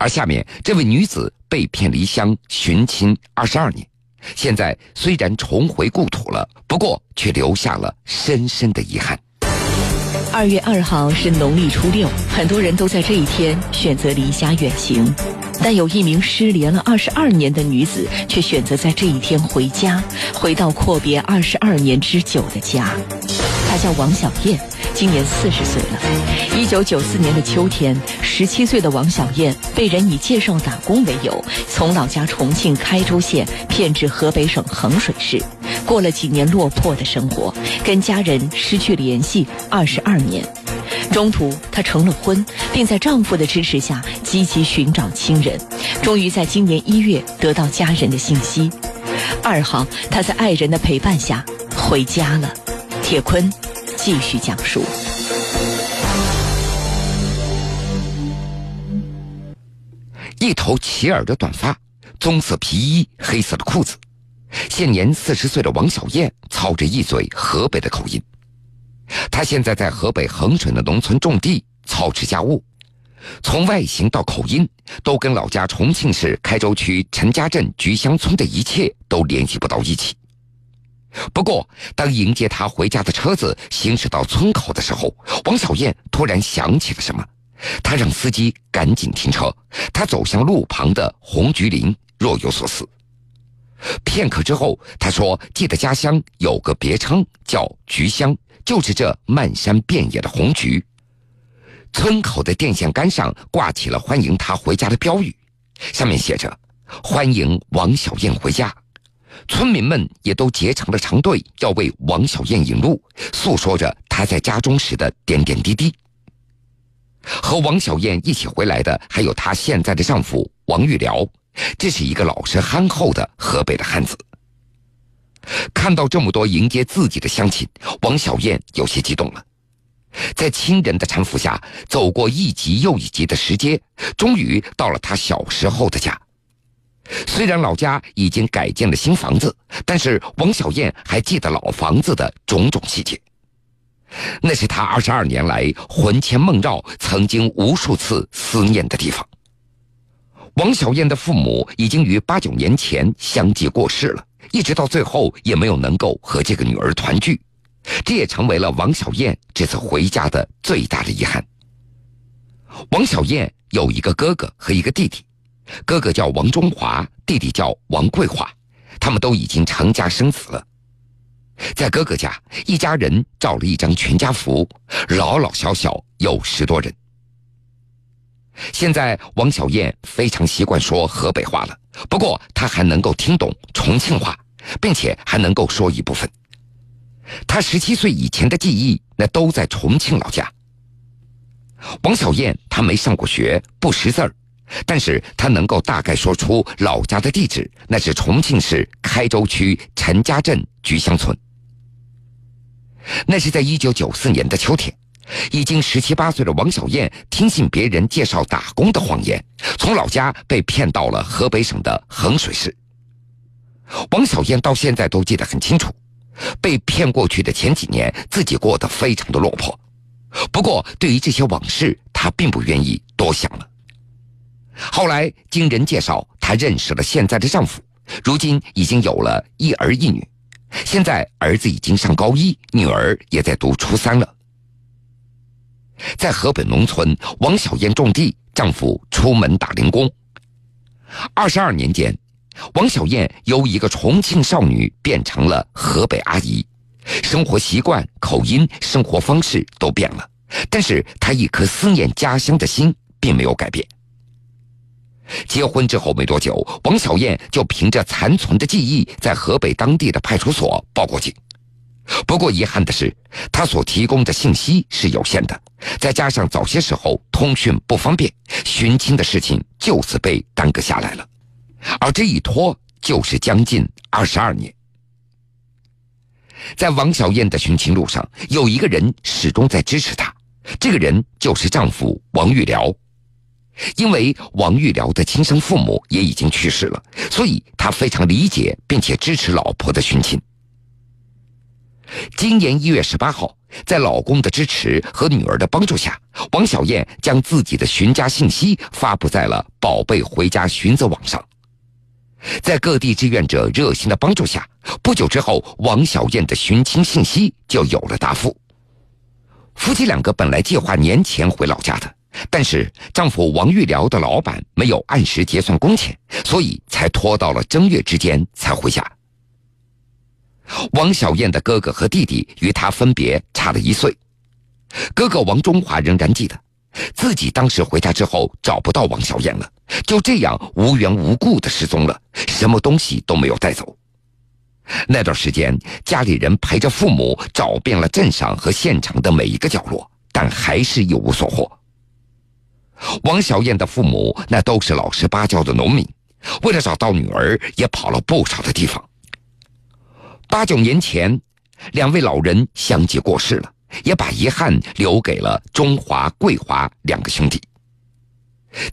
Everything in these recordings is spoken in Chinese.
而下面这位女子被骗离乡寻亲二十二年，现在虽然重回故土了，不过却留下了深深的遗憾。二月二号是农历初六，很多人都在这一天选择离家远行，但有一名失联了二十二年的女子，却选择在这一天回家，回到阔别二十二年之久的家。她叫王小燕，今年四十岁了。一九九四年的秋天，十七岁的王小燕被人以介绍打工为由，从老家重庆开州县骗至河北省衡水市。过了几年落魄的生活，跟家人失去联系二十二年。中途，她成了婚，并在丈夫的支持下积极寻找亲人。终于在今年一月得到家人的信息。二号，她在爱人的陪伴下回家了。铁坤继续讲述：一头齐耳的短发，棕色皮衣，黑色的裤子。现年四十岁的王小燕操着一嘴河北的口音，她现在在河北衡水的农村种地，操持家务，从外形到口音，都跟老家重庆市开州区陈家镇菊香村的一切都联系不到一起。不过，当迎接他回家的车子行驶到村口的时候，王小燕突然想起了什么，她让司机赶紧停车，她走向路旁的红菊林，若有所思。片刻之后，他说：“记得家乡有个别称叫菊乡，就是这漫山遍野的红菊。”村口的电线杆上挂起了欢迎他回家的标语，上面写着：“欢迎王小燕回家。”村民们也都结成了长队，要为王小燕引路，诉说着她在家中时的点点滴滴。和王小燕一起回来的还有她现在的丈夫王玉辽。这是一个老实憨厚的河北的汉子。看到这么多迎接自己的乡亲，王小燕有些激动了。在亲人的搀扶下，走过一级又一级的石阶，终于到了她小时候的家。虽然老家已经改建了新房子，但是王小燕还记得老房子的种种细节。那是她二十二年来魂牵梦绕、曾经无数次思念的地方。王小燕的父母已经于八九年前相继过世了，一直到最后也没有能够和这个女儿团聚，这也成为了王小燕这次回家的最大的遗憾。王小燕有一个哥哥和一个弟弟，哥哥叫王中华，弟弟叫王桂华，他们都已经成家生子了。在哥哥家，一家人照了一张全家福，老老小小有十多人。现在王小燕非常习惯说河北话了，不过她还能够听懂重庆话，并且还能够说一部分。她十七岁以前的记忆，那都在重庆老家。王小燕她没上过学，不识字儿，但是他能够大概说出老家的地址，那是重庆市开州区陈家镇菊香村。那是在一九九四年的秋天。已经十七八岁的王小燕听信别人介绍打工的谎言，从老家被骗到了河北省的衡水市。王小燕到现在都记得很清楚，被骗过去的前几年，自己过得非常的落魄。不过，对于这些往事，她并不愿意多想了。后来经人介绍，她认识了现在的丈夫，如今已经有了一儿一女。现在儿子已经上高一，女儿也在读初三了。在河北农村，王小燕种地，丈夫出门打零工。二十二年间，王小燕由一个重庆少女变成了河北阿姨，生活习惯、口音、生活方式都变了，但是她一颗思念家乡的心并没有改变。结婚之后没多久，王小燕就凭着残存的记忆，在河北当地的派出所报过警。不过遗憾的是，她所提供的信息是有限的，再加上早些时候通讯不方便，寻亲的事情就此被耽搁下来了。而这一拖就是将近二十二年。在王小燕的寻亲路上，有一个人始终在支持她，这个人就是丈夫王玉辽。因为王玉辽的亲生父母也已经去世了，所以他非常理解并且支持老婆的寻亲。今年一月十八号，在老公的支持和女儿的帮助下，王小燕将自己的寻家信息发布在了“宝贝回家寻子网”上。在各地志愿者热心的帮助下，不久之后，王小燕的寻亲信息就有了答复。夫妻两个本来计划年前回老家的，但是丈夫王玉辽的老板没有按时结算工钱，所以才拖到了正月之间才回家。王小燕的哥哥和弟弟与她分别差了一岁，哥哥王中华仍然记得，自己当时回家之后找不到王小燕了，就这样无缘无故的失踪了，什么东西都没有带走。那段时间，家里人陪着父母找遍了镇上和县城的每一个角落，但还是一无所获。王小燕的父母那都是老实巴交的农民，为了找到女儿，也跑了不少的地方。八九年前，两位老人相继过世了，也把遗憾留给了中华、桂华两个兄弟。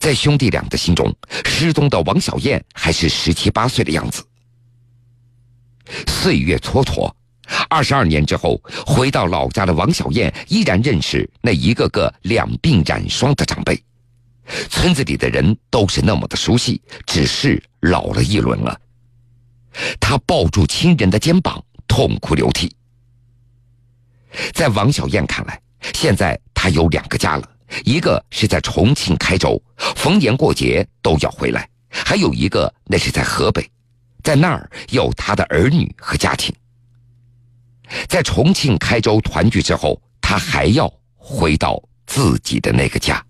在兄弟俩的心中，失踪的王小燕还是十七八岁的样子。岁月蹉跎，二十二年之后，回到老家的王小燕依然认识那一个个两鬓染霜的长辈，村子里的人都是那么的熟悉，只是老了一轮了。他抱住亲人的肩膀，痛哭流涕。在王小燕看来，现在她有两个家了，一个是在重庆开州，逢年过节都要回来；还有一个那是在河北，在那儿有他的儿女和家庭。在重庆开州团聚之后，他还要回到自己的那个家。